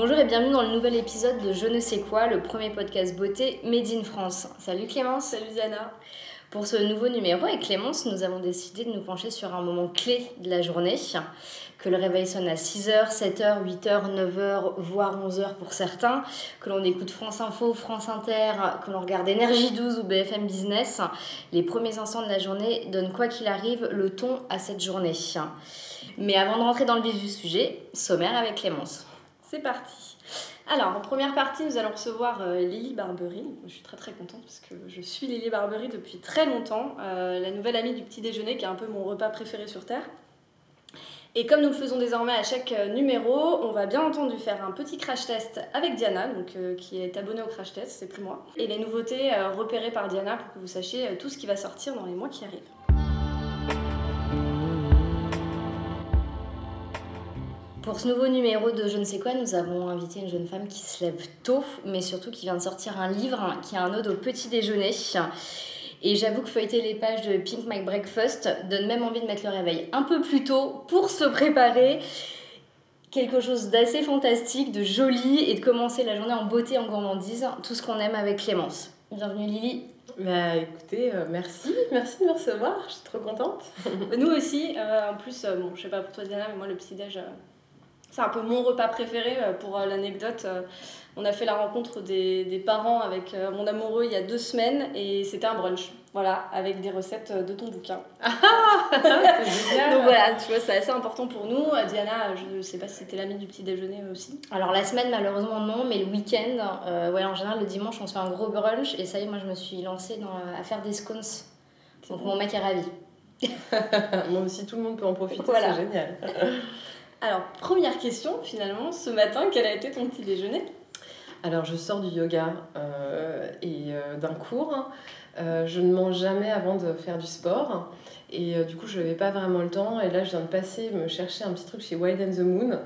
Bonjour et bienvenue dans le nouvel épisode de Je ne sais quoi, le premier podcast beauté Made in France. Salut Clémence. Salut Diana. Pour ce nouveau numéro avec Clémence, nous avons décidé de nous pencher sur un moment clé de la journée, que le réveil sonne à 6h, 7h, 8h, 9h, voire 11h pour certains, que l'on écoute France Info, France Inter, que l'on regarde Énergie 12 ou BFM Business. Les premiers instants de la journée donnent quoi qu'il arrive le ton à cette journée. Mais avant de rentrer dans le vif du sujet, sommaire avec Clémence. C'est parti. Alors, en première partie, nous allons recevoir euh, Lily Barbery. Je suis très très contente parce que je suis Lily Barbery depuis très longtemps, euh, la nouvelle amie du petit déjeuner qui est un peu mon repas préféré sur Terre. Et comme nous le faisons désormais à chaque euh, numéro, on va bien entendu faire un petit crash test avec Diana, donc, qui est abonnée au crash test, c'est plus moi. Et les nouveautés repérées par Diana pour que vous sachiez tout ce qui va sortir dans les mois qui arrivent. Pour ce nouveau numéro de Je ne sais quoi, nous avons invité une jeune femme qui se lève tôt, mais surtout qui vient de sortir un livre qui a un ode au petit déjeuner. Et j'avoue que feuilleter les pages de Pink My Breakfast donne même envie de mettre le réveil un peu plus tôt pour se préparer. Quelque chose d'assez fantastique, de joli et de commencer la journée en beauté, en gourmandise, tout ce qu'on aime avec Clémence. Bienvenue Lily. Bah écoutez, euh, merci, merci de me recevoir, je suis trop contente. Nous aussi, euh, en plus, euh, bon, je sais pas pour toi Diana, mais moi le petit-déj, c'est un peu mon repas préféré euh, pour euh, l'anecdote. Euh, on a fait la rencontre des, des, parents avec mon amoureux il y a deux semaines et c'était un brunch. Voilà, avec des recettes de ton bouquin. Ah, Donc voilà, tu vois, c'est assez important pour nous. Diana, je ne sais pas si c'était l'ami du petit déjeuner aussi. Alors la semaine, malheureusement non, mais le week-end, ouais, en général, le dimanche, on se fait un gros brunch et ça y est, moi je me suis lancée dans, à faire des scones. Donc mon mec est ravi. moi aussi, tout le monde peut en profiter, c'est génial. Alors, première question, finalement, ce matin, quel a été ton petit déjeuner? Alors, je sors du yoga euh, et euh, d'un cours. Euh, je ne mange jamais avant de faire du sport. Et du coup, je n'avais pas vraiment le temps. Et là, je viens de passer me chercher un petit truc chez Wild and the Moon,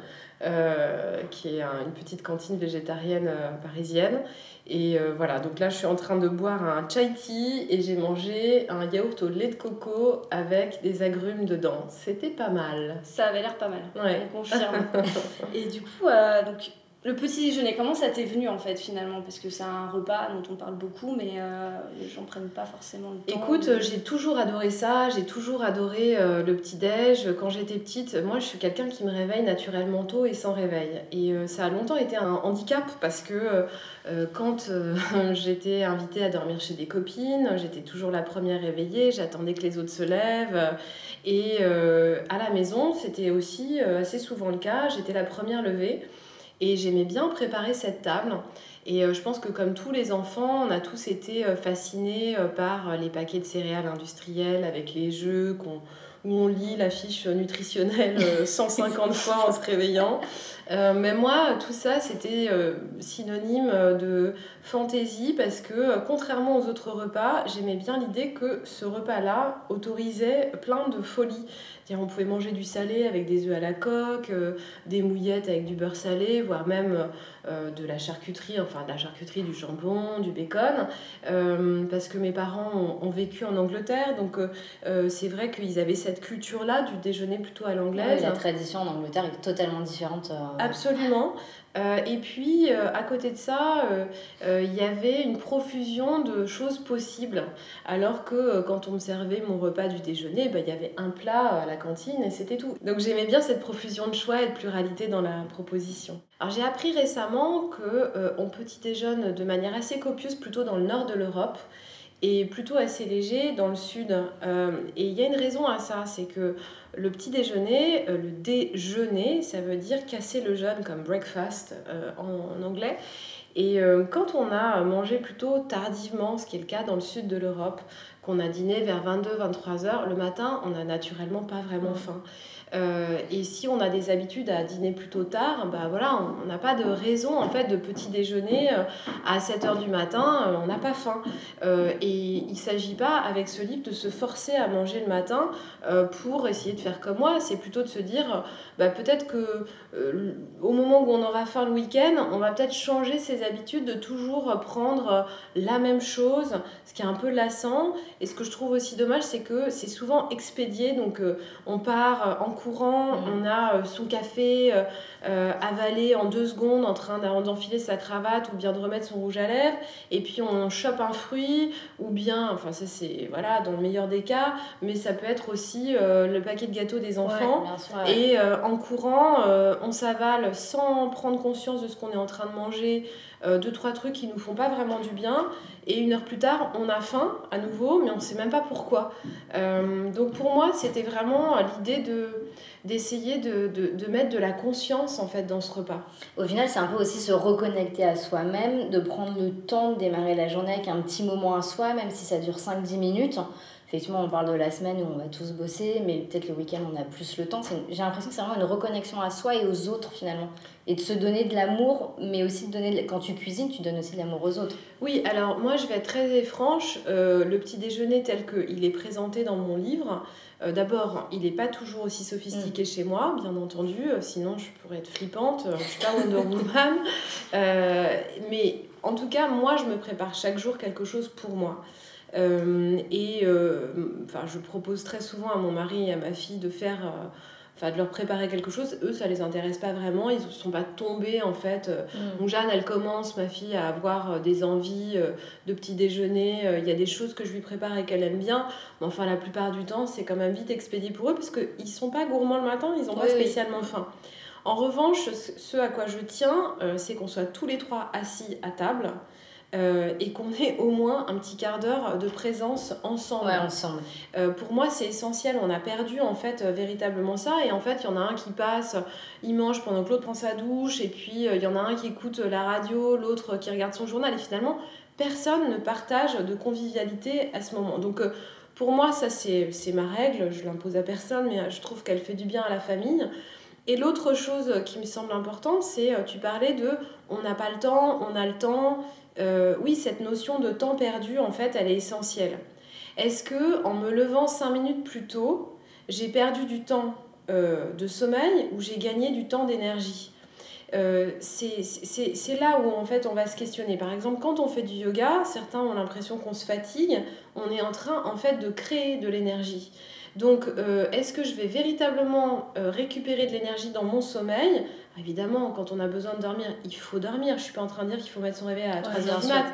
qui est une petite cantine végétarienne parisienne. Et euh, voilà, donc là je suis en train de boire un chai tea et j'ai mangé un yaourt au lait de coco avec des agrumes dedans. C'était pas mal. Ça avait l'air pas mal. Ouais. On confirme. et du coup, euh, donc le petit déjeuner, comment ça t'est venu en fait finalement? Parce que c'est un repas dont on parle beaucoup, mais euh, les gens prennent pas forcément le temps. Écoute, j'ai toujours adoré ça, j'ai toujours adoré euh, le petit-déj. Quand j'étais petite, moi je suis quelqu'un qui me réveille naturellement tôt et sans réveil. Et euh, ça a longtemps été un handicap parce que quand j'étais invitée à dormir chez des copines, j'étais toujours la première réveillée, j'attendais que les autres se lèvent. Et à la maison, c'était aussi assez souvent le cas, j'étais la première levée. Et j'aimais bien préparer cette table. Et euh, je pense que comme tous les enfants, on a tous été euh, fascinés euh, par les paquets de céréales industrielles avec les jeux où on lit la fiche nutritionnelle 150 fois en se réveillant. mais moi, tout ça, c'était synonyme de fantaisie parce que, contrairement aux autres repas, j'aimais bien l'idée que ce repas-là autorisait plein de folies on pouvait manger du salé avec des œufs à la coque, euh, des mouillettes avec du beurre salé, voire même euh, de la charcuterie, enfin de la charcuterie, du jambon, du bacon, euh, parce que mes parents ont, vécu en Angleterre, donc c'est vrai qu'ils avaient cette culture-là du déjeuner plutôt à l'anglaise. la tradition en Angleterre est totalement différente. Absolument. Euh, et puis, euh, à côté de ça, euh, il y avait une profusion de choses possibles. Alors que quand on me servait mon repas du déjeuner, bah, il y avait un plat à la cantine et c'était tout. Donc j'aimais bien cette profusion de choix et de pluralité dans la proposition. Alors j'ai appris récemment qu'on petit déjeune de manière assez copieuse plutôt dans le nord de l'Europe plutôt assez léger dans le sud. et il y a une raison à ça, c'est que le petit déjeuner, euh, le déjeuner, ça veut dire casser le jeûne comme breakfast euh, en, anglais. Et euh, quand on a mangé plutôt tardivement, ce qui est le cas dans le sud de l'Europe, qu'on a dîné vers 22-23 heures, le matin, on n'a naturellement pas vraiment faim. Euh, et si on a des habitudes à dîner plutôt tard, bah voilà, on n'a pas de raison en fait de petit déjeuner euh, à 7 heures du matin, euh, on n'a pas faim. et il ne s'agit pas avec ce livre de se forcer à manger le matin pour essayer de faire comme moi, c'est plutôt de se dire bah, peut-être que au moment où on aura faim le week-end, on va peut-être changer ses habitudes de toujours prendre la même chose, ce qui est un peu lassant. Et ce que je trouve aussi dommage, c'est que c'est souvent expédié. Donc on part en courant, Mhm. on a euh, son café euh, euh, avalé en deux secondes en train d'en- d'enfiler sa cravate ou bien de remettre son rouge à lèvres. Et puis on chope un fruit ou bien, enfin ça c'est voilà dans le meilleur des cas, mais ça peut être aussi le paquet de gâteaux des enfants. Ouais, bien sûr, ouais. Et en courant, on s'avale sans prendre conscience de ce qu'on est en train de manger, euh, deux, trois trucs qui nous font pas vraiment du bien. Et une heure plus tard, on a faim à nouveau, mais on sait même pas pourquoi. Euh, donc pour moi, c'était vraiment l'idée de d'essayer de, de, de mettre de la conscience en fait dans ce repas. Au final, c'est un peu aussi se reconnecter à soi-même, de prendre le temps de démarrer la journée avec un petit moment à soi, même si ça dure 5-10 minutes. Effectivement, on parle de la semaine où on va tous bosser, mais peut-être le week-end, on a plus le temps. J'ai l'impression que c'est vraiment une reconnexion à soi et aux autres, finalement. Et de se donner de l'amour, mais aussi de donner... de- Quand tu cuisines, tu donnes aussi de l'amour aux autres. Oui, alors moi je vais être très franche, euh, le petit déjeuner tel qu'il est présenté dans mon livre, euh, d'abord il n'est pas toujours aussi sophistiqué chez moi, bien entendu, euh, sinon je pourrais être flippante, je suis pas Wonder Woman, Euh, mais en tout cas moi je me prépare chaque jour quelque chose pour moi. Euh, et euh, enfin, je propose très souvent à mon mari et à ma fille de faire, euh, enfin de leur préparer quelque chose. Eux, ça les intéresse pas vraiment. Ils ne sont pas tombés en fait. donc Jeanne, elle commence, ma fille, à avoir des envies de petit déjeuner. Il y a des choses que je lui prépare et qu'elle aime bien. Mais enfin, la plupart du temps, c'est quand même vite expédié pour eux parce qu'ils sont pas gourmands le matin, ils n'ont pas oui. spécialement faim. En revanche, ce à quoi je tiens, c'est qu'on soit tous les trois assis à table euh, et qu'on ait au moins un petit quart d'heure de présence ensemble. Ouais, ensemble. Euh, pour moi, c'est essentiel. On a perdu en fait euh, véritablement ça. Et en fait, il y en a un qui passe, il mange pendant que l'autre prend sa douche. Et puis, il y en a un qui écoute la radio, l'autre qui regarde son journal. Et finalement, personne ne partage de convivialité à ce moment. Donc, pour moi, ça, c'est ma règle. Je l'impose à personne, mais je trouve qu'elle fait du bien à la famille. Et l'autre chose qui me semble importante, c'est, tu parlais de on n'a pas le temps, on a le temps. Euh, oui, cette notion de temps perdu, en fait, elle est essentielle. Est-ce que en me levant 5 minutes plus tôt, j'ai perdu du temps euh, de sommeil ou j'ai gagné du temps d'énergie? Euh, c'est là où en fait on va se questionner. Par exemple, quand on fait du yoga, certains ont l'impression qu'on se fatigue, on est en train en fait de créer de l'énergie. Donc, est-ce que je vais véritablement récupérer de l'énergie dans mon sommeil Évidemment, quand on a besoin de dormir, il faut dormir. Je suis pas en train de dire qu'il faut mettre son réveil à 3 bien heures du mat.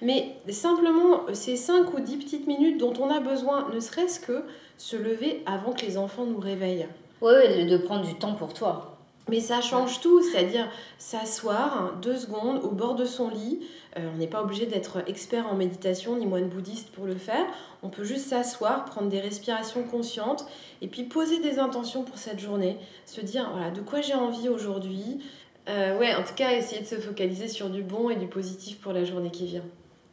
Mais simplement, ces 5 ou 10 petites minutes dont on a besoin, ne serait-ce que se lever avant que les enfants nous réveillent. Ouais, ouais, de prendre du temps pour toi. Mais ça change tout, c'est-à-dire s'asseoir deux secondes au bord de son lit. Euh, on n'est pas obligé d'être expert en méditation ni moine bouddhiste pour le faire. On peut juste s'asseoir, prendre des respirations conscientes et puis poser des intentions pour cette journée. Se dire, voilà, de quoi j'ai envie aujourd'hui. Euh, ouais, en tout cas, essayer de se focaliser sur du bon et du positif pour la journée qui vient.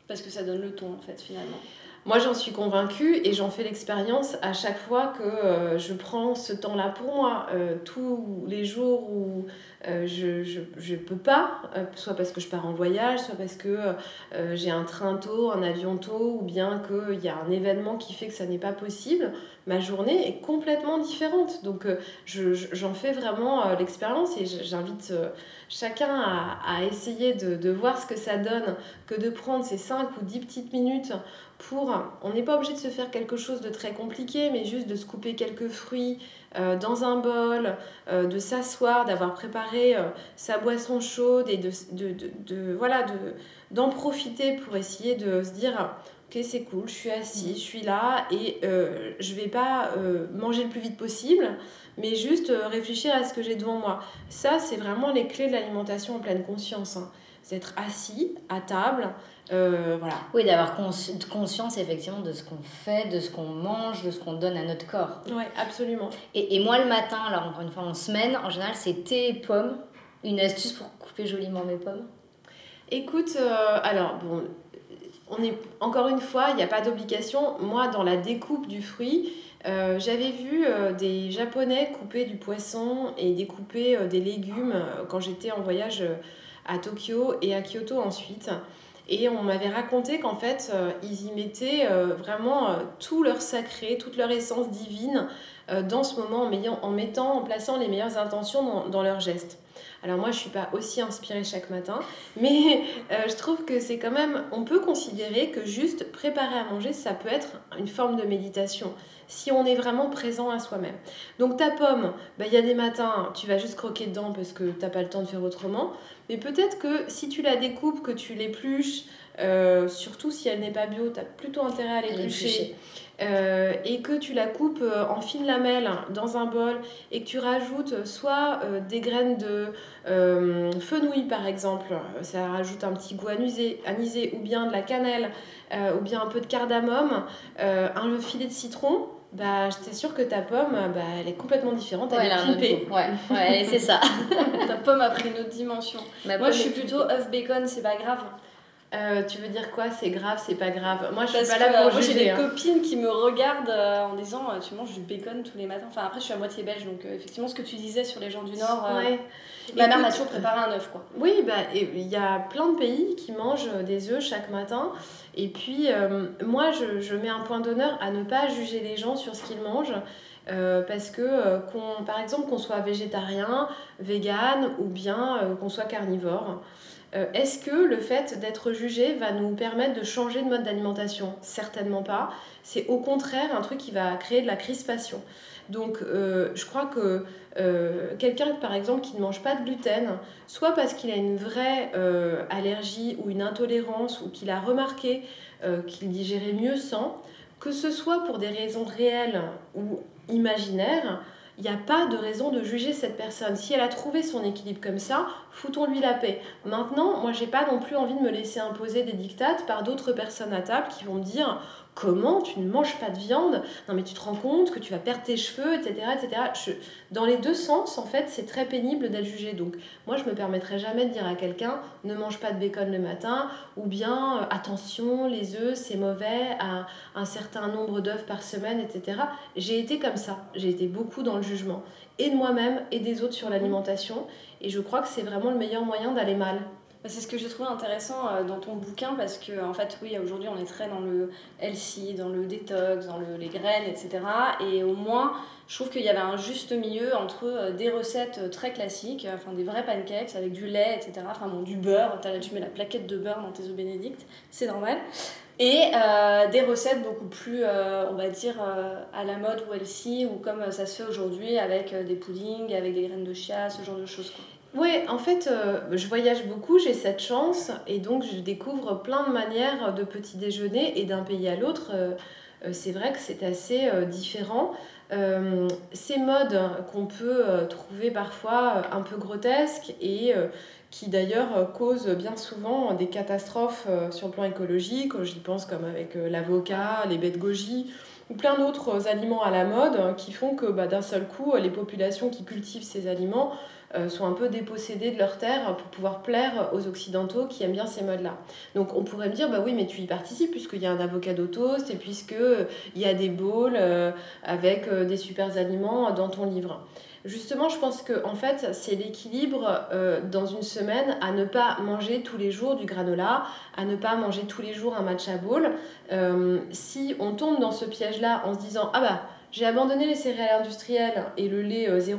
Parce que ça donne le ton, en fait, finalement. Moi, j'en suis convaincue et j'en fais l'expérience à chaque fois que euh, je prends ce temps-là pour moi. Euh, tous les jours où euh, je, je, je peux pas, euh, soit parce que je pars en voyage, soit parce que euh, j'ai un train tôt, un avion tôt, ou bien qu'il y a un événement qui fait que ça n'est pas possible, ma journée est complètement différente. Donc, je- je- j'en fais vraiment l'expérience et j'invite chacun à, à essayer de, de voir ce que ça donne que de prendre ces 5 ou 10 petites minutes pour, on n'est pas obligé de se faire quelque chose de très compliqué, mais juste de se couper quelques fruits euh, dans un bol, euh, de s'asseoir, d'avoir préparé euh, sa boisson chaude et de, de, de, de- voilà, de, d'en profiter pour essayer de se dire, ok c'est cool, je suis assis, je suis là et je vais pas manger le plus vite possible, mais juste réfléchir à ce que j'ai devant moi. Ça, c'est vraiment les clés de l'alimentation en pleine conscience. Hein. C'est être assis à table, euh, voilà. Oui, d'avoir cons- conscience effectivement de ce qu'on fait, de ce qu'on mange, de ce qu'on donne à notre corps. Ouais, absolument. Et, et moi le matin, alors encore une fois en semaine, en général c'est thé et pommes. Une astuce pour couper joliment mes pommes? Écoute, euh, alors bon, on est encore une fois, il n'y a pas d'obligation. Moi, dans la découpe du fruit, euh, j'avais vu euh, des Japonais couper du poisson et découper euh, des légumes quand j'étais en voyage à Tokyo et à Kyoto ensuite. Et on m'avait raconté qu'en fait, euh, ils y mettaient euh, vraiment euh, tout leur sacré, toute leur essence divine dans ce moment en, mettant- en plaçant les meilleures intentions dans leurs gestes. Alors moi, je suis pas aussi inspirée chaque matin, mais euh, je trouve que c'est quand même, on peut considérer que juste préparer à manger, ça peut être une forme de méditation si on est vraiment présent à soi-même. Donc ta pomme, bah, il y a des matins, tu vas juste croquer dedans parce que tu n'as pas le temps de faire autrement. Mais peut-être que si tu la découpes, que tu l'épluches, euh, surtout si elle n'est pas bio, tu as plutôt intérêt à l'éplucher. Euh, et que tu la coupes euh, en fines lamelles dans un bol et que tu rajoutes soit des graines de fenouil par exemple, ça rajoute un petit goût anisé, anisé ou bien de la cannelle ou bien un peu de cardamome, un filet de citron, bah, j'étais sûre que ta pomme, bah, elle est complètement différente, elle est pimpée. Ouais, ouais c'est ça. ta pomme a pris une autre dimension. Moi, je suis plutôt œuf bacon, c'est pas grave. Euh, tu veux dire quoi? C'est grave, c'est pas grave. Moi, je suis pas là pour Moi, j'ai des hein. copines qui me regardent euh, en disant euh, Tu manges du bacon tous les matins. Enfin, après, je suis à moitié belge, donc effectivement, ce que tu disais sur les gens du Nord. Ouais. Ma mère m'a toujours préparé un œuf, quoi. Oui, bah, il y a plein de pays qui mangent des œufs chaque matin. Et puis, moi, je, je, mets un point d'honneur à ne pas juger les gens sur ce qu'ils mangent. parce que, par exemple, qu'on soit végétarien, vegan ou bien qu'on soit carnivore, euh, est-ce que le fait d'être jugé va nous permettre de changer de mode d'alimentation? Certainement pas. C'est au contraire un truc qui va créer de la crispation. Donc euh, je crois que euh, quelqu'un par exemple qui ne mange pas de gluten, soit parce qu'il a une vraie allergie ou une intolérance ou qu'il a remarqué qu'il digérait mieux sans, que ce soit pour des raisons réelles ou imaginaires, il n'y a pas de raison de juger cette personne. Si elle a trouvé son équilibre comme ça, foutons-lui la paix. Maintenant, moi, j'ai pas non plus envie de me laisser imposer des dictates par d'autres personnes à table qui vont me dire Comment tu ne manges pas de viande Non, mais tu te rends compte que tu vas perdre tes cheveux, etc. etc. Dans les deux sens, en fait, c'est très pénible d'être jugé. Donc, moi, je me permettrai jamais de dire à quelqu'un ne mange pas de bacon le matin, ou bien euh, attention, les œufs, c'est mauvais, à un certain nombre d'œufs par semaine, etc. J'ai été comme ça. J'ai été beaucoup dans le jugement, et de moi-même, et des autres sur l'alimentation. Et je crois que c'est vraiment le meilleur moyen d'aller mal. Bah, c'est ce que j'ai trouvé intéressant euh, dans ton bouquin parce que, en fait, oui, aujourd'hui on est très dans le healthy, dans le détox, dans le, les graines, etc. Et au moins, je trouve qu'il y avait un juste milieu entre euh, des recettes euh, très classiques, enfin des vrais pancakes avec du lait, etc. Enfin bon, du beurre, tu mets la plaquette de beurre dans tes œufs bénédicts, c'est normal. Et des recettes beaucoup plus, on va dire, à la mode ou healthy, ou comme ça se fait aujourd'hui avec des puddings, avec des graines de chia, ce genre de choses. Oui, en fait, euh, je voyage beaucoup, j'ai cette chance, et donc je découvre plein de manières de petit déjeuner, et d'un pays à l'autre, euh, euh, c'est vrai que c'est assez différent. ces modes qu'on peut trouver parfois un peu grotesques et qui d'ailleurs causent bien souvent des catastrophes sur le plan écologique, j'y pense comme avec l'avocat, les de goji, ou plein d'autres aliments à la mode qui font que bah, d'un seul coup, les populations qui cultivent ces aliments sont un peu dépossédés de leur terre pour pouvoir plaire aux Occidentaux qui aiment bien ces modes-là. Donc on pourrait me dire, bah oui, mais tu y participes puisqu'il y a un avocado toast et puisqu'il euh, y a des bowls euh, avec des super aliments dans ton livre. Justement, je pense que en fait, c'est l'équilibre dans une semaine à ne pas manger tous les jours du granola, à ne pas manger tous les jours un matcha bowl. si on tombe dans ce piège-là en se disant ah bah j'ai abandonné les céréales industrielles et le lait 0%,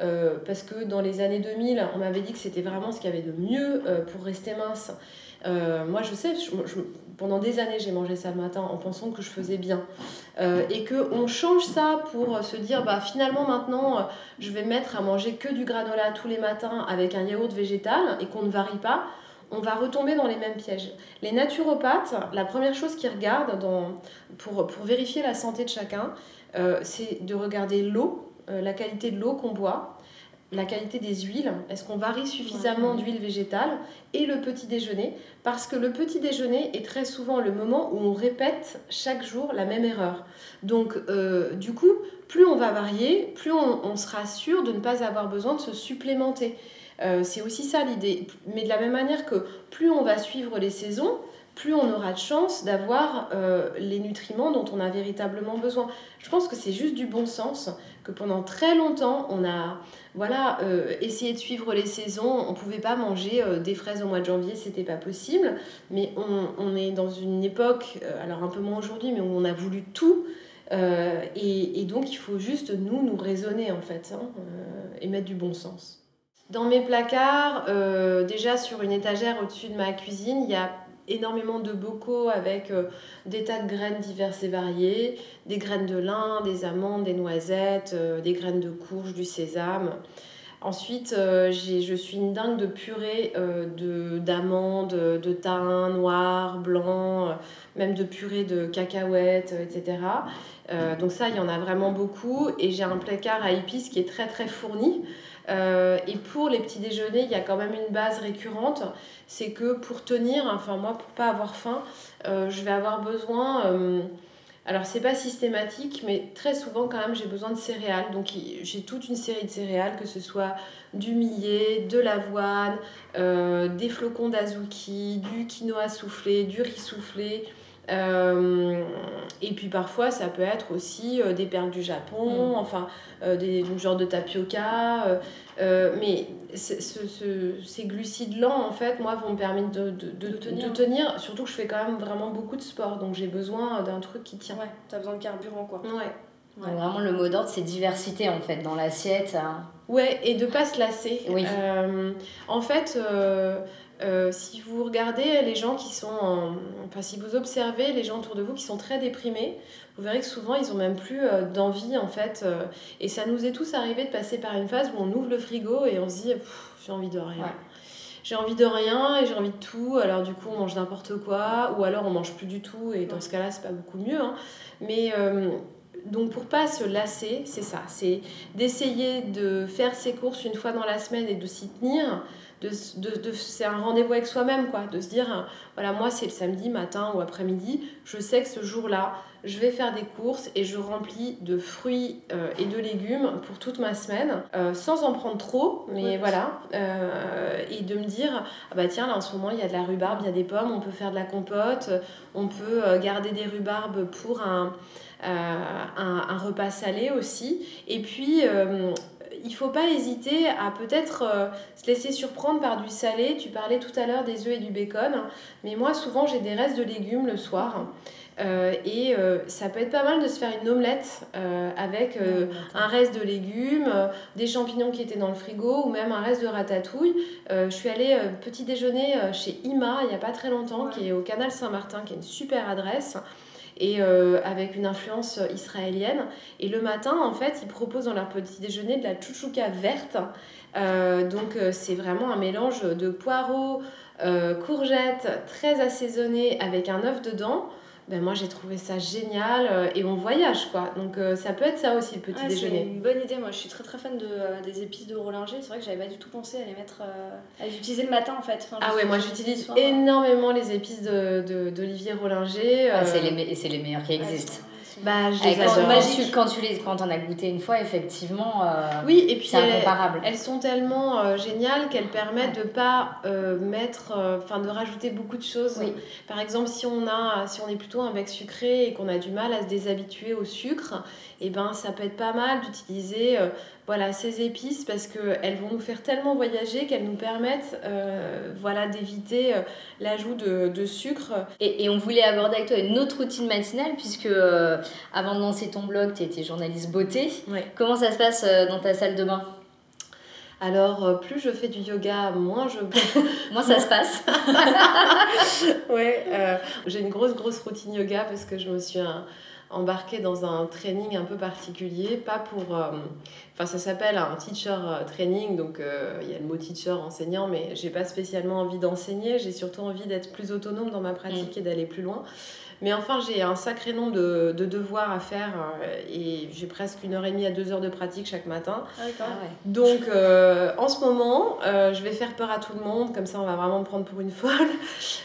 euh, parce que dans les années 2000, on m'avait dit que c'était vraiment ce qu'il y avait de mieux euh, pour rester mince. Euh, moi, je sais, pendant des années, j'ai mangé ça le matin en pensant que je faisais bien. et qu'on change ça pour se dire, bah, finalement, maintenant, je vais mettre à manger que du granola tous les matins avec un yaourt végétal et qu'on ne varie pas on va retomber dans les mêmes pièges. Les naturopathes, la première chose qu'ils regardent pour, pour, vérifier la santé de chacun, c'est de regarder l'eau la qualité de l'eau qu'on boit, la qualité des huiles, est-ce qu'on varie suffisamment d'huile végétale, et le petit déjeuner, parce que le petit déjeuner est très souvent le moment où on répète chaque jour la même erreur. Donc, euh, du coup, plus on va varier, plus on, sera sûr de ne pas avoir besoin de se supplémenter. Euh, c'est aussi ça l'idée. Mais de la même manière que plus on va suivre les saisons, plus on aura de chance d'avoir les nutriments dont on a véritablement besoin. Je pense que c'est juste du bon sens que pendant très longtemps, on a voilà, euh, essayé de suivre les saisons. On ne pouvait pas manger euh, des fraises au mois de janvier, c'était pas possible. Mais on, est dans une époque, euh, alors un peu moins aujourd'hui, mais où on a voulu tout. Et, donc il faut juste nous, nous raisonner en fait, hein, et mettre du bon sens. Dans mes placards, déjà sur une étagère au-dessus de ma cuisine, il y a énormément de bocaux avec euh, des tas de graines diverses et variées, des graines de lin, des amandes, des noisettes, euh, des graines de courge, du sésame. Ensuite, je suis une dingue de purée de, d'amandes, de thym noir, blanc, même de purée de cacahuètes, etc. donc ça, il y en a vraiment beaucoup. Et j'ai un placard à épices qui est très très fourni. Euh, et pour les petits déjeuners, il y a quand même une base récurrente, c'est que pour tenir, enfin moi pour pas avoir faim, euh, je vais avoir besoin, euh, alors c'est pas systématique, mais très souvent quand même j'ai besoin de céréales. Donc j'ai toute une série de céréales, que ce soit du millet, de l'avoine, des flocons d'azuki, du quinoa soufflé, du riz soufflé. Et puis parfois ça peut être aussi des perles du Japon, mm. enfin euh, des genre de tapioca. Euh, euh, mais ce, ces glucides lents, en fait, moi, vont me permettre de, de, de, tenir. de, tenir. Surtout que je fais quand même vraiment beaucoup de sport, donc j'ai besoin d'un truc qui tient. Ouais, t'as besoin de carburant, quoi. Ouais. Vraiment, le mot d'ordre, c'est diversité, en fait, dans l'assiette. Hein. Ouais, et de pas se lasser. Oui. en fait... si vous regardez les gens qui sont, enfin si vous observez les gens autour de vous qui sont très déprimés, vous verrez que souvent ils ont même plus euh, d'envie en fait. Euh, et ça nous est tous arrivé de passer par une phase où on ouvre le frigo et on se dit j'ai envie de rien. J'ai envie de rien et j'ai envie de tout. Alors du coup on mange n'importe quoi ou alors on mange plus du tout et dans ce cas-là c'est pas beaucoup mieux. Hein. Mais euh, donc pour pas se lasser, c'est ça, c'est d'essayer de faire ses courses une fois dans la semaine et de s'y tenir de, c'est un rendez-vous avec soi-même, quoi. De se dire, voilà, moi, c'est le samedi matin ou après-midi, je sais que ce jour-là, je vais faire des courses et je remplis de fruits euh, et de légumes pour toute ma semaine, euh, sans en prendre trop, mais voilà. Euh, et de me dire, ah bah tiens, là en ce moment, il y a de la rhubarbe, il y a des pommes, on peut faire de la compote, on peut garder des rhubarbes pour un, un, un, repas salé aussi. Et puis, il faut pas hésiter à peut-être euh, se laisser surprendre par du salé. Tu parlais tout à l'heure des œufs et du bacon, mais moi souvent j'ai des restes de légumes le soir. Euh, et euh, ça peut être pas mal de se faire une omelette avec un reste de légumes, des champignons qui étaient dans le frigo ou même un reste de ratatouille. je suis allée petit déjeuner chez Ima il n'y a pas très longtemps, qui est au canal Saint-Martin, qui est une super adresse et euh, avec une influence israélienne. Et le matin, en fait, ils proposent dans leur petit déjeuner de la chouchouka verte. Euh, donc, euh, c'est vraiment un mélange de poireaux, courgettes, très assaisonné avec un œuf dedans ben moi j'ai trouvé ça génial euh, et on voyage quoi. Donc euh, ça peut être ça aussi le petit déjeuner. C'est une bonne idée, moi je suis très très fan de, euh, des épices de Rollinger. C'est vrai que j'avais pas du tout pensé à les mettre, à les utiliser le matin en fait. ah ouais, moi j'utilise énormément les épices d'Olivier de, Rollinger. Ah, c'est les, les meilleurs qui existent. Bah, je les quand, quand, tu les, quand on a goûté une fois, effectivement, oui, et puis c'est incomparable. Elles, sont tellement géniales qu'elles permettent de pas mettre, enfin de rajouter beaucoup de choses. Oui. Par exemple, si on a, si on est plutôt un bec sucré et qu'on a du mal à se déshabituer au sucre, et eh ben ça peut être pas mal d'utiliser euh, voilà ces épices parce qu'elles vont nous faire tellement voyager qu'elles nous permettent euh, voilà d'éviter euh, l'ajout de, de, sucre. Et, et, on voulait aborder avec toi une autre routine matinale puisque avant de lancer ton blog, tu étais journaliste beauté. Comment ça se passe dans ta salle de bain? Alors, plus je fais du yoga, moins je. moins ça se passe. ouais, j'ai une grosse, grosse routine yoga parce que je me suis embarquée dans un training un peu particulier, pas pour. Euh, enfin, ça s'appelle un teacher training, donc il y a le mot teacher enseignant, mais j'ai pas spécialement envie d'enseigner, j'ai surtout envie d'être plus autonome dans ma pratique mm. et d'aller plus loin. Mais enfin, j'ai un sacré nombre de, de devoirs à faire euh, et j'ai presque une heure et demie à deux heures de pratique chaque matin. Ah, ah Donc, euh, en ce moment, euh, je vais faire peur à tout le monde, comme ça on va vraiment me prendre pour une folle.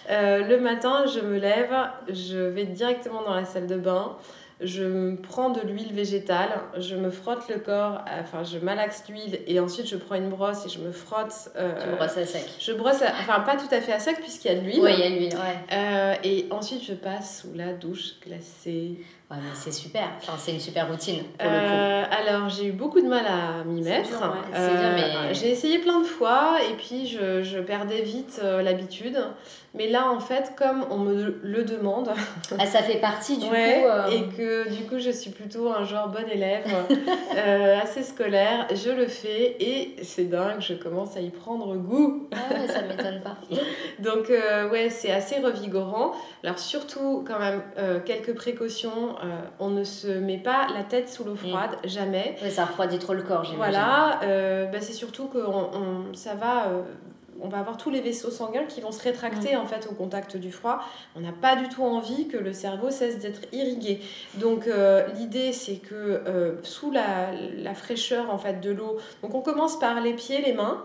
le matin, je me lève, je vais directement dans la salle de bain je prends de l'huile végétale, je me frotte le corps, enfin je malaxe l'huile et ensuite je prends une brosse et je me frotte. Euh, tu brosses à sec. Je brosse, enfin pas tout à fait à sec puisqu'il y a de l'huile. Oui, il y a de l'huile, ouais. Euh, et ensuite je passe sous la douche glacée. Ouais, mais c'est super. Enfin, c'est une super routine. Pour euh, alors, j'ai eu beaucoup de mal à m'y mettre. Euh, j'ai essayé plein de fois et puis je, je perdais vite l'habitude. Mais là, en fait, comme on me le demande. ah, ça fait partie du coup. Et que du coup, je suis plutôt un genre bon élève, euh, assez scolaire. Je le fais et c'est dingue, je commence à y prendre goût. Ah ouais, ça m'étonne pas. Donc, euh, ouais, c'est assez revigorant. Alors, surtout, quand même, euh, quelques précautions. on ne se met pas la tête sous l'eau mm. froide, jamais. Ouais, ça refroidit trop le corps, j'imagine. Voilà, bah, c'est surtout que on, ça va on va avoir tous les vaisseaux sanguins qui vont se rétracter en fait au contact du froid. On n'a pas du tout envie que le cerveau cesse d'être irrigué. Donc euh, l'idée c'est que euh, sous la, la, fraîcheur en fait de l'eau, donc on commence par les pieds, les mains,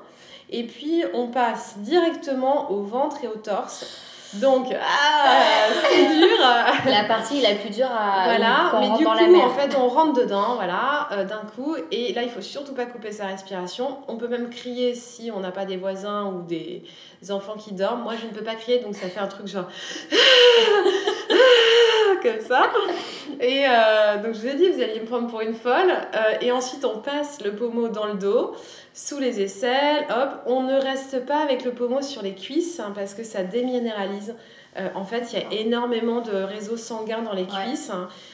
et puis on passe directement au ventre et au torse. Donc, ah, c'est dur. La partie la plus dure à voilà, mais du coup, en fait, on rentre dedans, voilà, euh, d'un coup. Et là, il faut surtout pas couper sa respiration. On peut même crier si on n'a pas des voisins ou des enfants qui dorment. Moi, je ne peux pas crier, donc ça fait un truc genre comme ça. Et euh, donc, je vous ai dit, vous alliez me prendre pour une folle. Euh, et ensuite, on passe le pommeau dans le dos sous les aisselles, hop, on ne reste pas avec le pommeau sur les cuisses hein, parce que ça déminéralise. Euh, en fait, il y a énormément de réseaux sanguins dans les cuisses.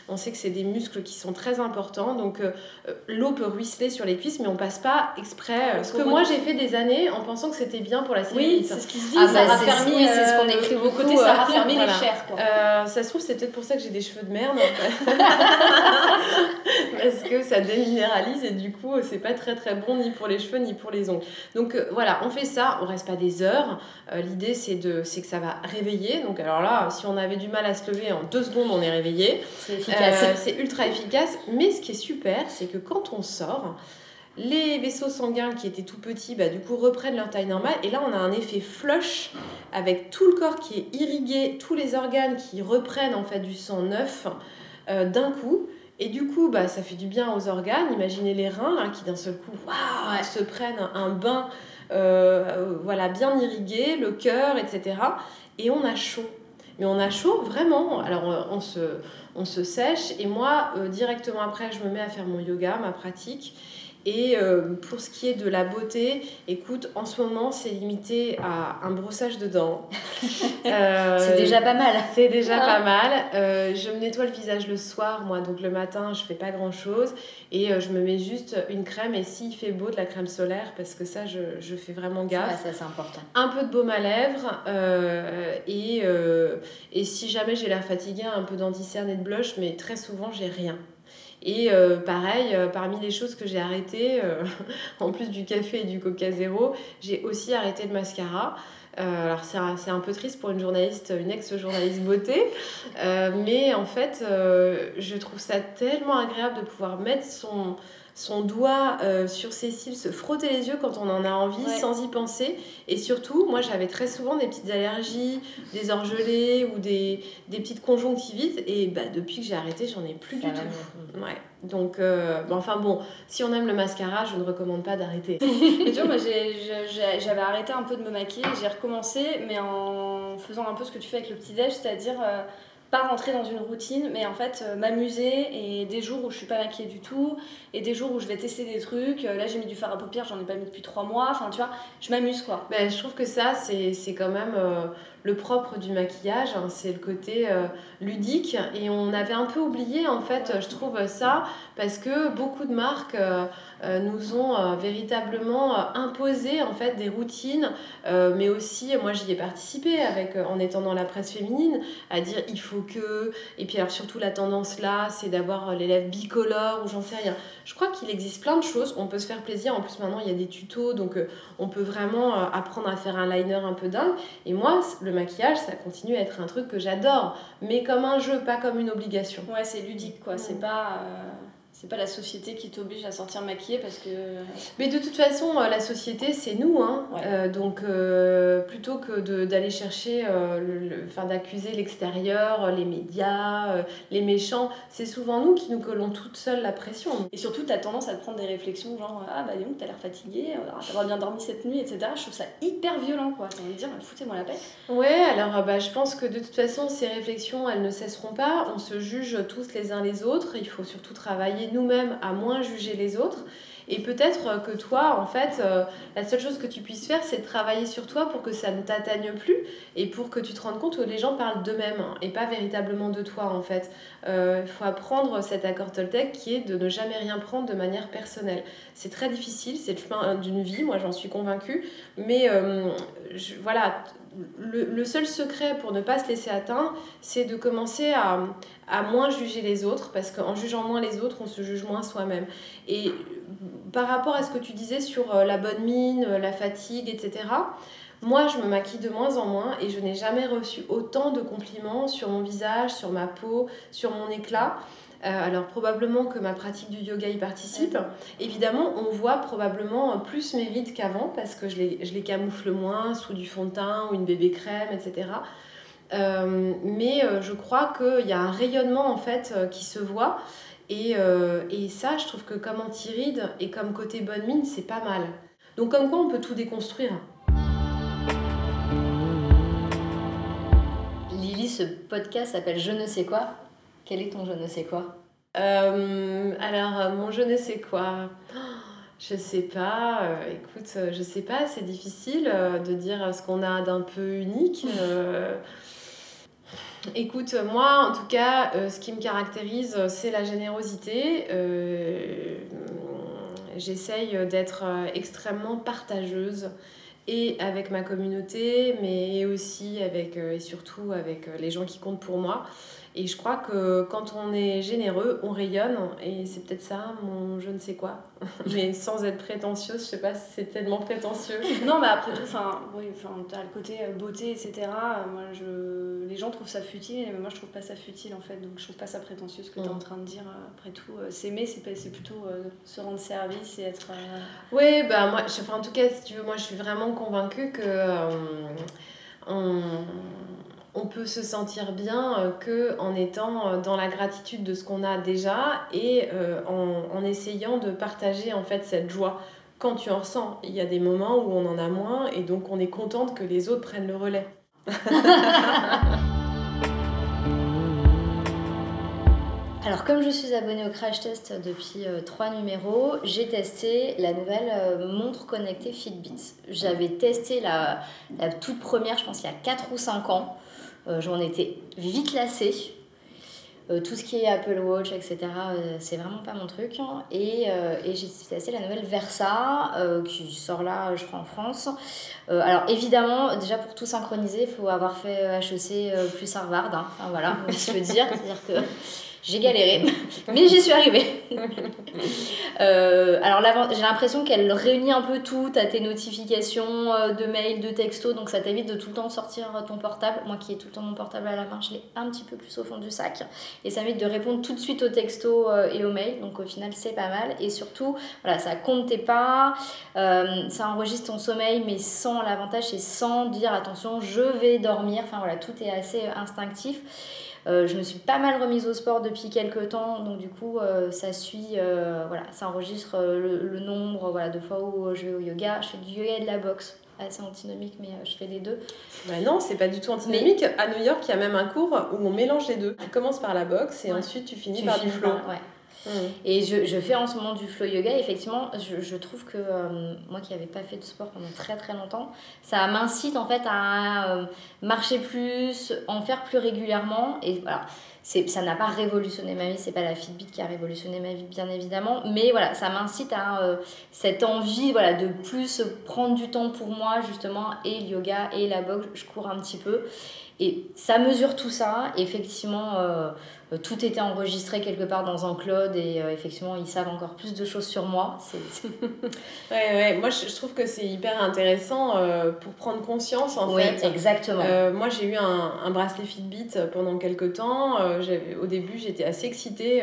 On sait que c'est des muscles qui sont très importants. Donc, euh, euh, l'eau peut ruisseler sur les cuisses, mais on passe pas exprès. ce que moi, j'ai fait des années en pensant que c'était bien pour la cellulite. Oui, c'est ce qui se dit. Ah, ça bah, raffermit, c'est ce qu'on écrit beaucoup. Côté, ça raffermit les chairs. Quoi. ça se trouve, c'est peut-être pour ça que j'ai des cheveux de merde. Parce que ça déminéralise et du coup, c'est pas très très bon ni pour les cheveux ni pour les ongles. Donc, voilà, on fait ça. On reste pas des heures. L'idée, c'est que ça va réveiller. Donc alors là, si on avait du mal à se lever, en deux secondes, on est réveillé. C'est efficace. Euh, c'est ultra efficace. Mais ce qui est super, c'est que quand on sort, les vaisseaux sanguins qui étaient tout petits, bah, du coup, reprennent leur taille normale. Et là, on a un effet flush avec tout le corps qui est irrigué, tous les organes qui reprennent en fait du sang neuf euh, d'un coup. Et du coup, bah, ça fait du bien aux organes. Imaginez les reins là, qui d'un seul coup se prennent un bain euh, voilà, bien irrigué, le cœur, etc et on a chaud. Mais on a chaud vraiment. Alors euh, on se, on se sèche et moi euh, directement après je me mets à faire mon yoga, ma pratique. Et euh, pour ce qui est de la beauté, écoute, en ce moment, c'est limité à un brossage de dents. Euh, c'est déjà pas mal. C'est déjà pas ah. mal. Euh, je me nettoie le visage le soir, moi, donc le matin, je fais pas grand chose. Et je me mets juste une crème, et s'il fait beau, de la crème solaire, parce que ça, je, je fais vraiment gaffe. ça, c'est important. Un peu de baume à lèvres. et, et si jamais j'ai l'air fatiguée, un peu d'anticerne et de blush, mais très souvent, j'ai rien. Et euh, pareil, euh, parmi les choses que j'ai arrêtées, euh, en plus du café et du coca zéro, j'ai aussi arrêté le mascara. alors c'est un, un, peu triste pour une journaliste, une ex-journaliste beauté, mais en fait, je trouve ça tellement agréable de pouvoir mettre son, son doigt euh, sur ses cils, se frotter les yeux quand on en a envie sans y penser. Et surtout, moi j'avais très souvent des petites allergies, des orgelés ou des, des petites conjonctivites. Et bah, depuis que j'ai arrêté, j'en ai plus du tout. Ouais. Donc, euh, enfin bon, si on aime le mascara, je ne recommande pas d'arrêter. tu vois, moi j'avais arrêté un peu de me maquiller, j'ai recommencé, mais en faisant un peu ce que tu fais avec le petit-déj, c'est-à-dire. Euh, pas rentrer dans une routine, mais en fait euh, m'amuser et des jours où je suis pas maquillée du tout et des jours où je vais tester des trucs. Euh, là j'ai mis du fard à paupières, j'en ai pas mis depuis trois mois. Enfin tu vois, je m'amuse quoi. Ben, je trouve que ça c'est quand même euh, le propre du maquillage, hein. c'est le côté ludique et on avait un peu oublié en fait, je trouve ça parce que beaucoup de marques euh, nous ont euh, véritablement euh, imposé en fait des routines, mais aussi moi j'y ai participé avec en étant dans la presse féminine à dire il faut que et puis alors surtout la tendance là c'est d'avoir l'élève bicolore ou j'en sais rien. Je crois qu'il existe plein de choses, on peut se faire plaisir. En plus maintenant il y a des tutos donc on peut vraiment apprendre à faire un liner un peu dingue. Et moi le maquillage ça continue à être un truc que j'adore, mais comme un jeu, pas comme une obligation. Ouais c'est ludique quoi, c'est pas c'est pas la société qui t'oblige à sortir maquillée parce que. Mais de toute façon, euh, la société, c'est nous. Hein. Euh, donc, euh, plutôt que d'aller chercher, le, enfin, d'accuser l'extérieur, les médias, les méchants, c'est souvent nous qui nous collons toutes seules la pression. Et surtout, tu as tendance à te prendre des réflexions genre Ah bah donc, t'as l'air fatiguée, t'as bien dormi cette nuit, etc. Je trouve ça hyper violent, quoi. T'as envie de dire Foutez-moi la paix. Ouais, alors bah, je pense que de toute façon, ces réflexions, elles ne cesseront pas. On se juge tous les uns les autres. Il faut surtout travailler nous-mêmes à moins juger les autres. Et peut-être que toi, en fait, euh, la seule chose que tu puisses faire, c'est de travailler sur toi pour que ça ne t'atteigne plus et pour que tu te rendes compte que les gens parlent d'eux-mêmes hein, et pas véritablement de toi, en fait. Euh, il faut apprendre cet accord Toltec qui est de ne jamais rien prendre de manière personnelle. C'est très difficile, c'est le chemin d'une vie, moi j'en suis convaincue, mais euh, voilà, le, seul secret pour ne pas se laisser atteindre, c'est de commencer à, à, moins juger les autres, parce qu'en jugeant moins les autres, on se juge moins soi-même. Et par rapport à ce que tu disais sur euh, la bonne mine, euh, la fatigue, etc., moi, je me maquille de moins en moins et je n'ai jamais reçu autant de compliments sur mon visage, sur ma peau, sur mon éclat. Euh, alors probablement que ma pratique du yoga y participe. Évidemment, on voit probablement plus mes rides qu'avant parce que je les, je les, camoufle moins sous du fond de teint ou une bébé crème, etc. Euh, mais euh, je crois qu'il y a un rayonnement en fait qui se voit. Et, et, ça, je trouve que comme anti-ride et comme côté bonne mine, c'est pas mal. Donc comme quoi on peut tout déconstruire. Lily, ce podcast s'appelle Je ne sais quoi. Quel est ton je ne sais quoi? Euh, Alors, euh, mon je ne sais quoi. Je sais pas, euh, écoute, je sais pas, c'est difficile de dire ce qu'on a d'un peu unique. Écoute, moi en tout cas, ce qui me caractérise, c'est la générosité. J'essaye d'être extrêmement partageuse et avec ma communauté, mais aussi avec, et surtout avec les gens qui comptent pour moi. Et je crois que quand on est généreux, on rayonne. Et c'est peut-être ça, mon je ne sais quoi. mais sans être prétentieuse, je sais pas si c'est tellement prétentieux. non, mais après tout, enfin, oui, enfin, as le côté euh, beauté, etc. Euh, moi, je... Les gens trouvent ça futile, mais moi, je trouve pas ça futile, en fait. Donc, je trouve pas ça prétentieux, ce que tu es en mm. train de dire. Euh, après tout, s'aimer, c'est plutôt se rendre service et être... Oui, bah, moi, enfin, en tout cas, si tu veux, moi, je suis vraiment convaincue que... on on peut se sentir bien euh, que en étant euh, dans la gratitude de ce qu'on a déjà et euh, en, essayant de partager en fait cette joie quand tu en ressens. Il y a des moments où on en a moins et donc on est contente que les autres prennent le relais. Alors comme je suis abonnée au Crash Test depuis trois numéros, j'ai testé la nouvelle montre connectée Fitbit. J'avais testé la, la, toute première, je pense il y a 4 ou 5 ans. Euh, j'en étais vite lassée. Euh, tout ce qui est Apple Watch, etc., euh, c'est vraiment pas mon truc. Et, et j'ai testé la nouvelle Versa, qui sort là, je crois, en France. alors, évidemment, déjà pour tout synchroniser, il faut avoir fait HEC plus Harvard. Hein. Enfin, voilà, je veux dire. C'est-à-dire que j'ai galéré, mais j'y suis arrivée. euh, alors j'ai l'impression qu'elle réunit un peu tout, à tes notifications euh, de mails, de textos, donc ça t'évite de tout le temps sortir ton portable. Moi qui ai tout le temps mon portable à la main, je l'ai un petit peu plus au fond du sac. Et ça m'évite de répondre tout de suite aux textos euh, et aux mails, donc au final c'est pas mal. Et surtout, voilà, ça compte tes pas, euh, ça enregistre ton sommeil, mais sans l'avantage, c'est sans dire attention, je vais dormir. Enfin voilà, tout est assez instinctif. Euh, je me suis pas mal remise au sport depuis quelques temps, donc du coup, euh, ça suit, euh, voilà, ça enregistre le, nombre voilà, de fois où je vais au yoga. Je fais du yoga et de la boxe assez antinomique, mais je fais les deux. Bah non, c'est pas du tout antinomique. À New York, il y a même un cours où on mélange les deux. Tu commences par la boxe et ensuite tu finis par du flow. ouais. Mm. Et je, je, fais en ce moment du flow yoga. Effectivement, je, je trouve que euh, moi qui n'avais pas fait de sport pendant très très longtemps, ça m'incite en fait à euh, marcher plus, en faire plus régulièrement. Et voilà, ça n'a pas révolutionné ma vie, c'est pas la Fitbit qui a révolutionné ma vie bien évidemment, mais voilà, ça m'incite à euh, cette envie voilà, de plus prendre du temps pour moi justement, et le yoga et la boxe, je cours un petit peu. Et ça mesure tout ça. Effectivement, tout était enregistré quelque part dans un cloud et euh, effectivement, ils savent encore plus de choses sur moi. ouais, ouais. Moi, je trouve que c'est hyper intéressant pour prendre conscience en oui, exactement. moi, j'ai eu un, un, bracelet Fitbit pendant quelques temps. au début, j'étais assez excitée.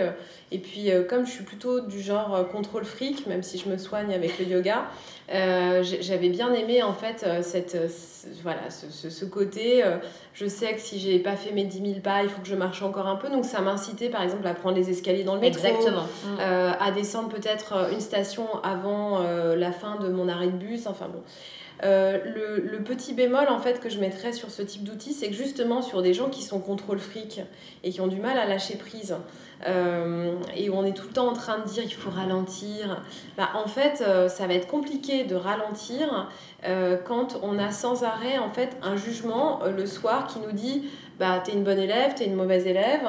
et puis, comme je suis plutôt du genre contrôle fric, même si je me soigne avec le yoga, j'avais bien aimé en fait cette, voilà, ce, ce côté je sais que si j'ai pas fait mes 10 000 pas, il faut que je marche encore un peu. Donc ça m'incitait par exemple à prendre les escaliers dans le métro. Exactement. Euh, à descendre peut-être euh, une station avant euh, la fin de mon arrêt de bus. Enfin bon. le, le, petit bémol en fait que je mettrais sur ce type d'outil, c'est que justement sur des gens qui sont contrôle fric et qui ont du mal à lâcher prise, euh, et où on est tout le temps en train de dire il faut ralentir, bah, en fait, euh, ça va être compliqué de ralentir euh, quand on a sans arrêt en fait un jugement le soir qui nous dit bah t'es une bonne élève, t'es une mauvaise élève,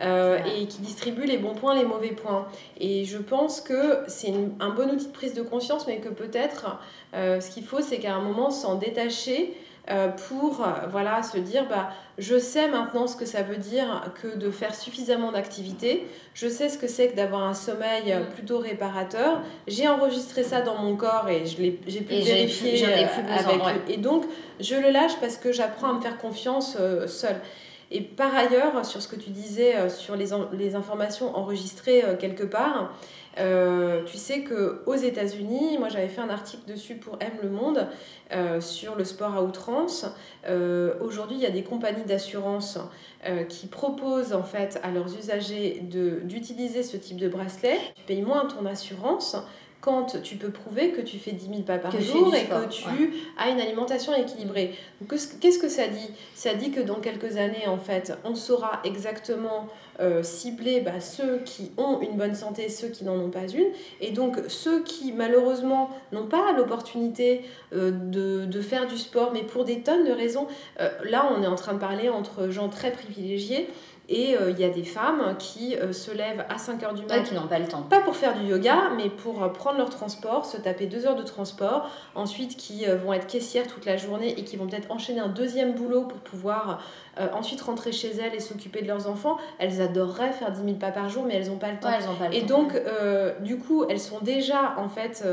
et qui distribue les bons points, les mauvais points. Et je pense que c'est un bon outil de prise de conscience, mais que peut-être ce qu'il faut, c'est qu'à un moment s'en détacher pour euh, voilà, se dire bah, je sais maintenant ce que ça veut dire que de faire suffisamment d'activités, je sais ce que c'est que d'avoir un sommeil mm. plutôt réparateur, j'ai enregistré ça dans mon corps et j'ai pu vérifier euh, avec Et donc, je le lâche parce que j'apprends à me faire confiance seule. Et par ailleurs, sur ce que tu disais, sur les, informations enregistrées quelque part, euh, tu sais qu'aux États-Unis, moi j'avais fait un article dessus pour M Le Monde euh, sur le sport à outrance. Euh, aujourd'hui, il y a des compagnies d'assurance qui proposent en fait à leurs usagers d'utiliser ce type de bracelet. Tu payes moins ton assurance quand tu peux prouver que tu fais 10 000 pas par jour et que tu as une alimentation équilibrée. Qu'est-ce que ça dit? Ça dit que dans quelques années, en fait, on saura exactement euh, cibler bah, ceux qui ont une bonne santé, ceux qui n'en ont pas une. Et donc, ceux qui, malheureusement, n'ont pas l'opportunité euh, de, de, faire du sport, mais pour des tonnes de raisons, euh, là, on est en train de parler entre gens très privilégiés et euh, il y a des femmes qui euh, se lèvent à 5 h du matin. qui n'ont pas le temps. Pas pour faire du yoga, mais pour euh, prendre leur transport, se taper 2 heures de transport. Ensuite, qui vont être caissières toute la journée et qui vont peut-être enchaîner un deuxième boulot pour pouvoir ensuite rentrer chez elles et s'occuper de leurs enfants. Elles adoreraient faire 10 000 pas par jour, mais elles n'ont pas le temps. elles pas le et donc, du coup, elles sont déjà, en fait,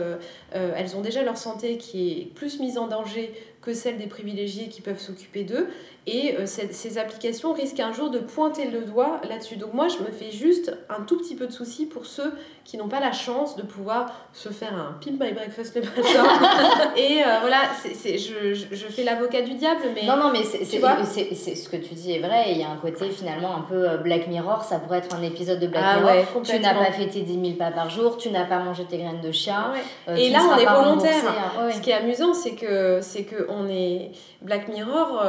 elles ont déjà leur santé qui est plus mise en danger que celle des privilégiés qui peuvent s'occuper d'eux. Et euh, ces, applications risquent un jour de pointer le doigt là-dessus. Donc moi, je me fais juste un tout petit peu de soucis pour ceux qui n'ont pas la chance de pouvoir se faire un Pimp My Breakfast le matin. et euh, voilà, c'est, je, je, fais l'avocat du diable, mais... Non, non, mais c'est, ce que tu dis est vrai. Il y a un côté finalement un peu euh, Black Mirror. Ça pourrait être un épisode de Black ah Mirror. tu n'as pas fait tes 10 000 pas par jour, tu n'as pas mangé tes graines de chat. et là, on est volontaire. Hein. Ce qui est amusant, c'est que, c'est que on est... Black Mirror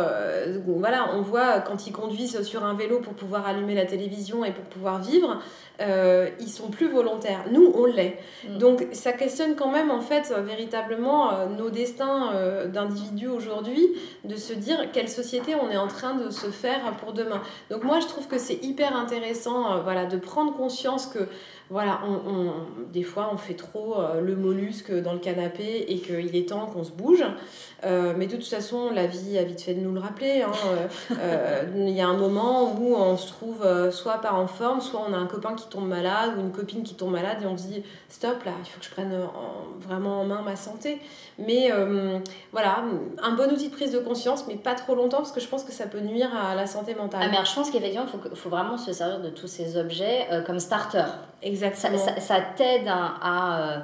voilà, on voit quand ils conduisent sur un vélo pour pouvoir allumer la télévision et pour pouvoir vivre, euh, ils sont plus volontaires. Nous, on l'est. Mm. Donc ça questionne quand même en fait véritablement euh, nos destins euh, d'individus aujourd'hui, de se dire quelle société on est en train de se faire pour demain. Donc moi, je trouve que c'est hyper intéressant, voilà, de prendre conscience que voilà, on, des fois on fait trop le mollusque dans le canapé et qu'il est temps qu'on se bouge. Euh, mais de toute façon, la vie a vite fait de nous le rappeler. Hein. Euh, euh, il y a un moment où on se trouve soit pas en forme, soit on a un copain qui tombe malade ou une copine qui tombe malade et on se dit stop là, il faut que je prenne vraiment en main ma santé. Mais voilà, un bon outil de prise de conscience, mais pas trop longtemps parce que je pense que ça peut nuire à la santé mentale. Ah, mais je pense qu'effectivement, il faut, faut, vraiment se servir de tous ces objets comme starter. Exactement. Ça, ça, t'aide à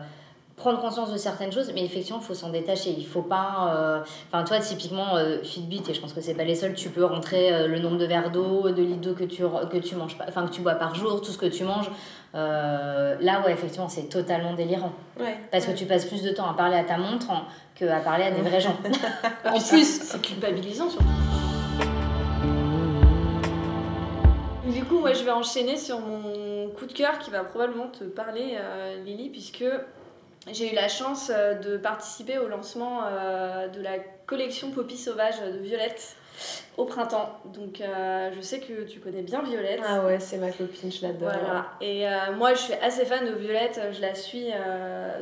prendre conscience de certaines choses, mais effectivement, il faut s'en détacher. Il faut pas. Euh, enfin, toi, typiquement, euh, Fitbit, et je pense que c'est pas les seuls, tu peux rentrer euh, le nombre de verres d'eau, de litres d'eau que tu, que tu manges, enfin, que tu bois par jour, tout ce que tu manges. là, ouais, effectivement, c'est totalement délirant. Parce que tu passes plus de temps à parler à ta montre qu'à parler à des vrais gens. en plus, c'est culpabilisant surtout. Coup, je vais enchaîner sur mon coup de cœur qui va probablement te parler, Lily, puisque j'ai eu la chance euh, de participer au lancement euh, de la collection Poppy Sauvage de Violette au printemps. Donc euh, je sais que tu connais bien Violette. Ah ouais, c'est ma copine, je l'adore. Voilà. Et moi, je suis assez fan de Violette. Je la suis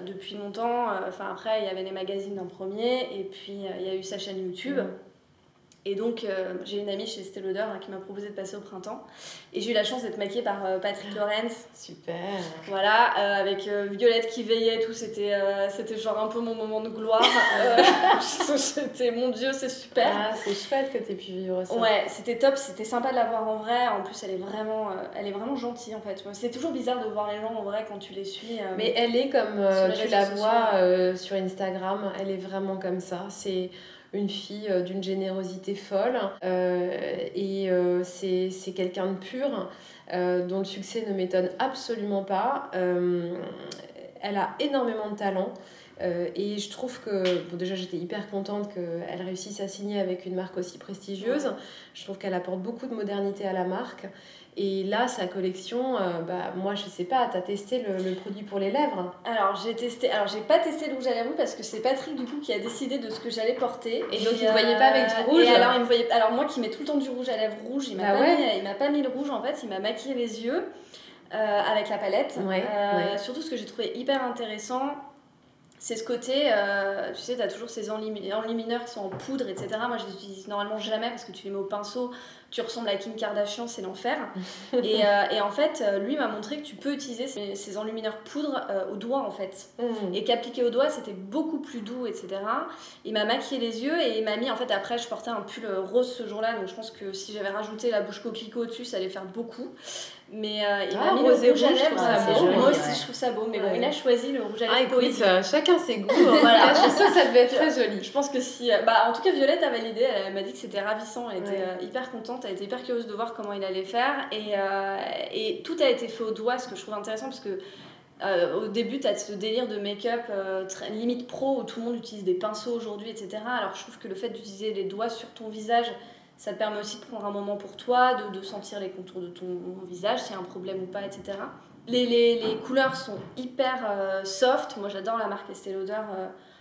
depuis longtemps. Enfin après, il y avait les magazines en premier, et puis il y a eu sa chaîne YouTube. Mm. Et donc, euh, j'ai une amie chez Estée Lauder hein, qui m'a proposé de passer au printemps. Et j'ai eu la chance d'être maquillée par euh, Patrick Lorenz. Super. Voilà, euh, avec Violette qui veillait et tout. C'était, c'était genre un peu mon moment de gloire. c'était, mon Dieu, c'est super. Ah, c'est chouette que tu aies pu vivre ça. Ouais, c'était top. C'était sympa de la voir en vrai. En plus, elle est vraiment, elle est vraiment gentille en fait. C'est toujours bizarre de voir les gens en vrai quand tu les suis. Mais elle est comme tu la vois sur Instagram. Elle est vraiment comme ça. C'est une fille euh, d'une générosité folle euh, et euh, c'est quelqu'un de pur dont le succès ne m'étonne absolument pas. Elle a énormément de talent. et je trouve que, bon, déjà j'étais hyper contente qu'elle réussisse à signer avec une marque aussi prestigieuse. Je trouve qu'elle apporte beaucoup de modernité à la marque. Et là, sa collection, euh, bah, moi je sais pas, tu as testé le, produit pour les lèvres? Alors j'ai testé, alors j'ai pas testé le rouge à lèvres parce que c'est Patrick du coup qui a décidé de ce que j'allais porter. Et, donc il ne voyait pas avec du rouge alors, il me voyait... alors moi qui mets tout le temps du rouge à lèvres rouge, il m'a bah pas, m'a pas mis le rouge en fait, il m'a maquillé les yeux. Euh, avec la palette. Euh, surtout ce que j'ai trouvé hyper intéressant, c'est ce côté, tu sais, tu as toujours ces enlumineurs qui sont en poudre, etc. Moi, je les utilise normalement jamais parce que tu les mets au pinceau tu ressembles à Kim Kardashian, c'est l'enfer. et, euh, et, en fait, euh, lui m'a montré que tu peux utiliser ces, enlumineurs poudre euh, au doigt en fait. Mm. Et qu'appliquer au doigt, c'était beaucoup plus doux, etc. Il m'a maquillé les yeux et il m'a mis, en fait, après, je portais un pull rose ce jour-là, donc je pense que si j'avais rajouté la bouche coquelicot au-dessus, ça allait faire beaucoup. Mais il m'a ah, mis le rouge à lèvres. Moi aussi, je trouve ça beau. Mais bon, il a choisi le rouge à lèvres. Ah, écoute, chacun ses goûts. voilà. ça, ça devait être très joli. Je pense que si. Bah, en tout cas, Violette a validé. Elle m'a dit que c'était ravissant. Elle était hyper contente elle était hyper curieuse de voir comment il allait faire. Et, euh, et tout a été fait au doigt, ce que je trouve intéressant parce que euh, au début, tu as ce délire de make-up euh, limite pro où tout le monde utilise des pinceaux aujourd'hui, etc. Alors je trouve que le fait d'utiliser les doigts sur ton visage, ça te permet aussi de prendre un moment pour toi, de, de sentir les contours de ton visage, s'il y a un problème ou pas, etc. Les, les, les couleurs sont hyper soft. Moi, j'adore la marque Estée Lauder.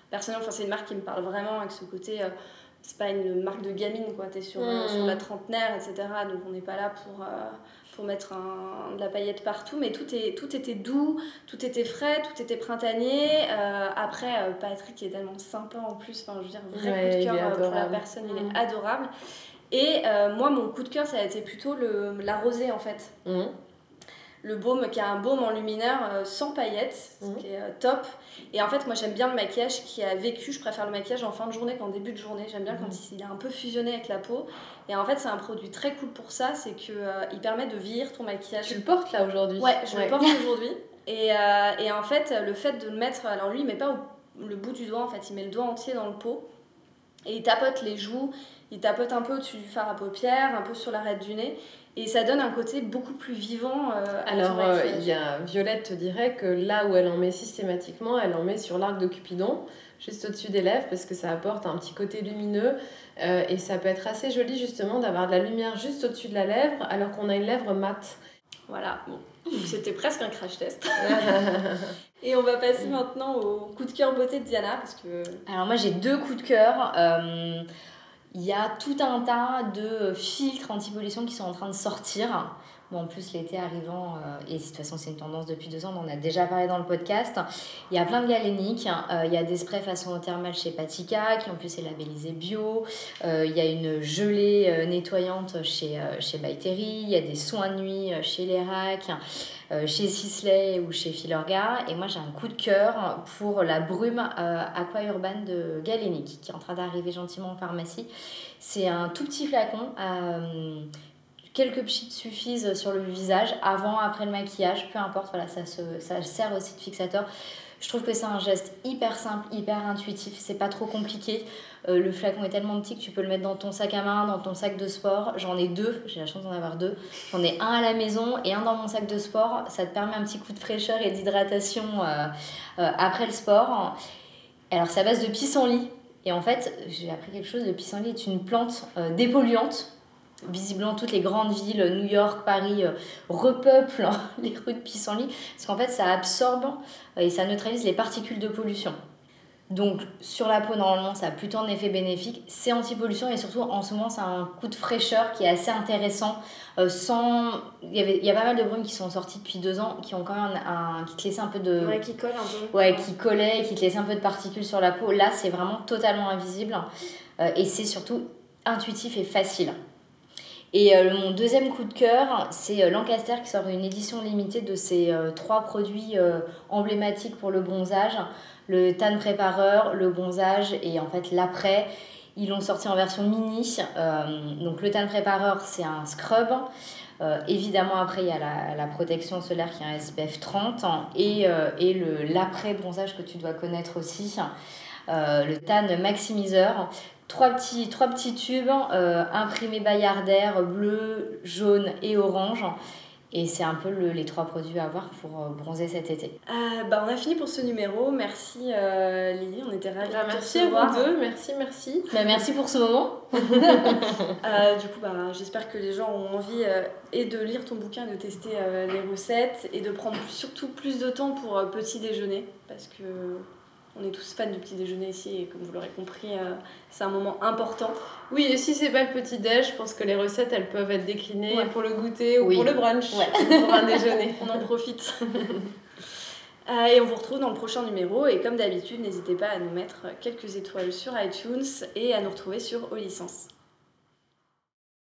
personnellement, enfin, c'est une marque qui me parle vraiment avec ce côté c'est pas une marque de gamine, quoi. T'es sur, hmm. sur la trentenaire, etc. Donc on n'est pas là pour, euh, pour mettre un, de la paillette partout, mais tout, est, tout était doux, tout était frais, tout était printanier. Euh, après, euh, Patrick est tellement sympa en plus, enfin, je veux dire, vrai coup de cœur pour la personne, il est hmm. adorable. Et moi, mon coup de cœur, ça a été plutôt le, la rosée en fait. Hmm le baume qui a un baume en luminaire euh, sans paillettes, ce mhm. qui est euh, top. Et en fait, moi j'aime bien le maquillage qui a vécu. Je préfère le maquillage en fin de journée qu'en début de journée. J'aime bien quand mhm. il est un peu fusionné avec la peau. Et en fait, c'est un produit très cool pour ça. C'est qu'il euh, il permet de vieillir ton maquillage. Tu le portes là aujourd'hui? Ouais, je le porte aujourd'hui. Et, et, en fait, le fait de le mettre. Alors lui, il met pas le bout du doigt en fait, il met le doigt entier dans le pot. Et il tapote les joues, il tapote un peu au-dessus du fard à paupières, un peu sur l'arête du nez. Et ça donne un côté beaucoup plus vivant. Euh, Alors, euh, il y a, Violette te dirait que là où elle en met systématiquement, elle en met sur l'arc de Cupidon, juste au-dessus des lèvres, parce que ça apporte un petit côté lumineux. Euh, et ça peut être assez joli justement d'avoir de la lumière juste au-dessus de la lèvre, alors qu'on a une lèvre mate. Voilà, bon. C'était presque un crash test. et on va passer maintenant au coup de cœur beauté de Diana. Parce que... Alors moi j'ai deux coups de cœur. Il y a tout un tas de filtres anti-pollution qui sont en train de sortir. En plus, l'été arrivant, euh, et de toute façon, c'est une tendance depuis deux ans, on en a déjà parlé dans le podcast. Il y a plein de galéniques. Euh, il y a des sprays façon thermale chez Patika, qui en plus est labellisé bio. Euh, il y a une gelée nettoyante chez, chez Il y a des soins de nuit chez Lerac. Chez Sisley ou chez Filorga. Et moi, j'ai un coup de cœur pour la brume Aqua Urban de Galenic, qui est en train d'arriver gentiment en pharmacie. C'est un tout petit flacon. Euh, quelques pchites suffisent sur le visage, avant, après le maquillage, peu importe, voilà, ça, se, ça sert aussi de fixateur. Je trouve que c'est un geste hyper simple, hyper intuitif, c'est pas trop compliqué. Euh, le flacon est tellement petit que tu peux le mettre dans ton sac à main, dans ton sac de sport. J'en ai deux, j'ai la chance d'en avoir deux. J'en ai un à la maison et un dans mon sac de sport. Ça te permet un petit coup de fraîcheur et d'hydratation euh, euh, après le sport. Alors, c'est à base de pissenlit. Et en fait, j'ai appris quelque chose. Le pissenlit est une plante dépolluante visiblement toutes les grandes villes, New York, Paris, repeuplent les rues de pissenlit, parce qu'en fait ça absorbe et ça neutralise les particules de pollution. Donc sur la peau, normalement, ça a plutôt un effet bénéfique. C'est anti-pollution et surtout en ce moment, c'est un coup de fraîcheur qui est assez intéressant. Euh, sans... il, y avait, il y a pas mal de brumes qui sont sorties depuis deux ans qui ont quand même un, qui te laissaient un peu de. Ouais, qui collent un peu. Ouais, qui collaient, qui te laissaient un peu de particules sur la peau. Là, c'est vraiment totalement invisible euh, et c'est surtout intuitif et facile. Et euh, mon deuxième coup de cœur, c'est Lancaster qui sort une édition limitée de ses trois produits emblématiques pour le bronzage le tan prépareur, le bronzage et en fait l'après. Ils l'ont sorti en version mini. Euh, donc le tan prépareur, c'est un scrub. Euh, évidemment, après, il y a la, protection solaire qui est un SPF 30 et, euh, et l'après bronzage que tu dois connaître aussi. le tan maximiseur. Trois petits, trois petits tubes imprimés Bayardère bleu, jaune et orange Et c'est un peu le- les trois produits à avoir pour euh, bronzer cet été. Euh, bah, on a fini pour ce numéro. Merci euh, Lily, on était ravis Bah, de te merci à recevoir. vous deux, merci, merci. Bah, merci pour ce moment. Euh, du coup, bah, j'espère que les gens ont envie euh, et de lire ton bouquin, de tester euh, les recettes et de prendre surtout plus de temps pour euh, petit déjeuner parce que on est tous fans du petit déjeuner ici et comme vous l'aurez compris, euh, c'est un moment important. Oui, et si c'est pas le petit déj, je pense que les recettes elles peuvent être déclinées Ouais. pour le goûter ou Oui. pour le brunch, Ouais. ou pour un déjeuner. On en profite. Euh, et on vous retrouve dans le prochain numéro et comme d'habitude, n'hésitez pas à nous mettre quelques étoiles sur iTunes et à nous retrouver sur Aux licences.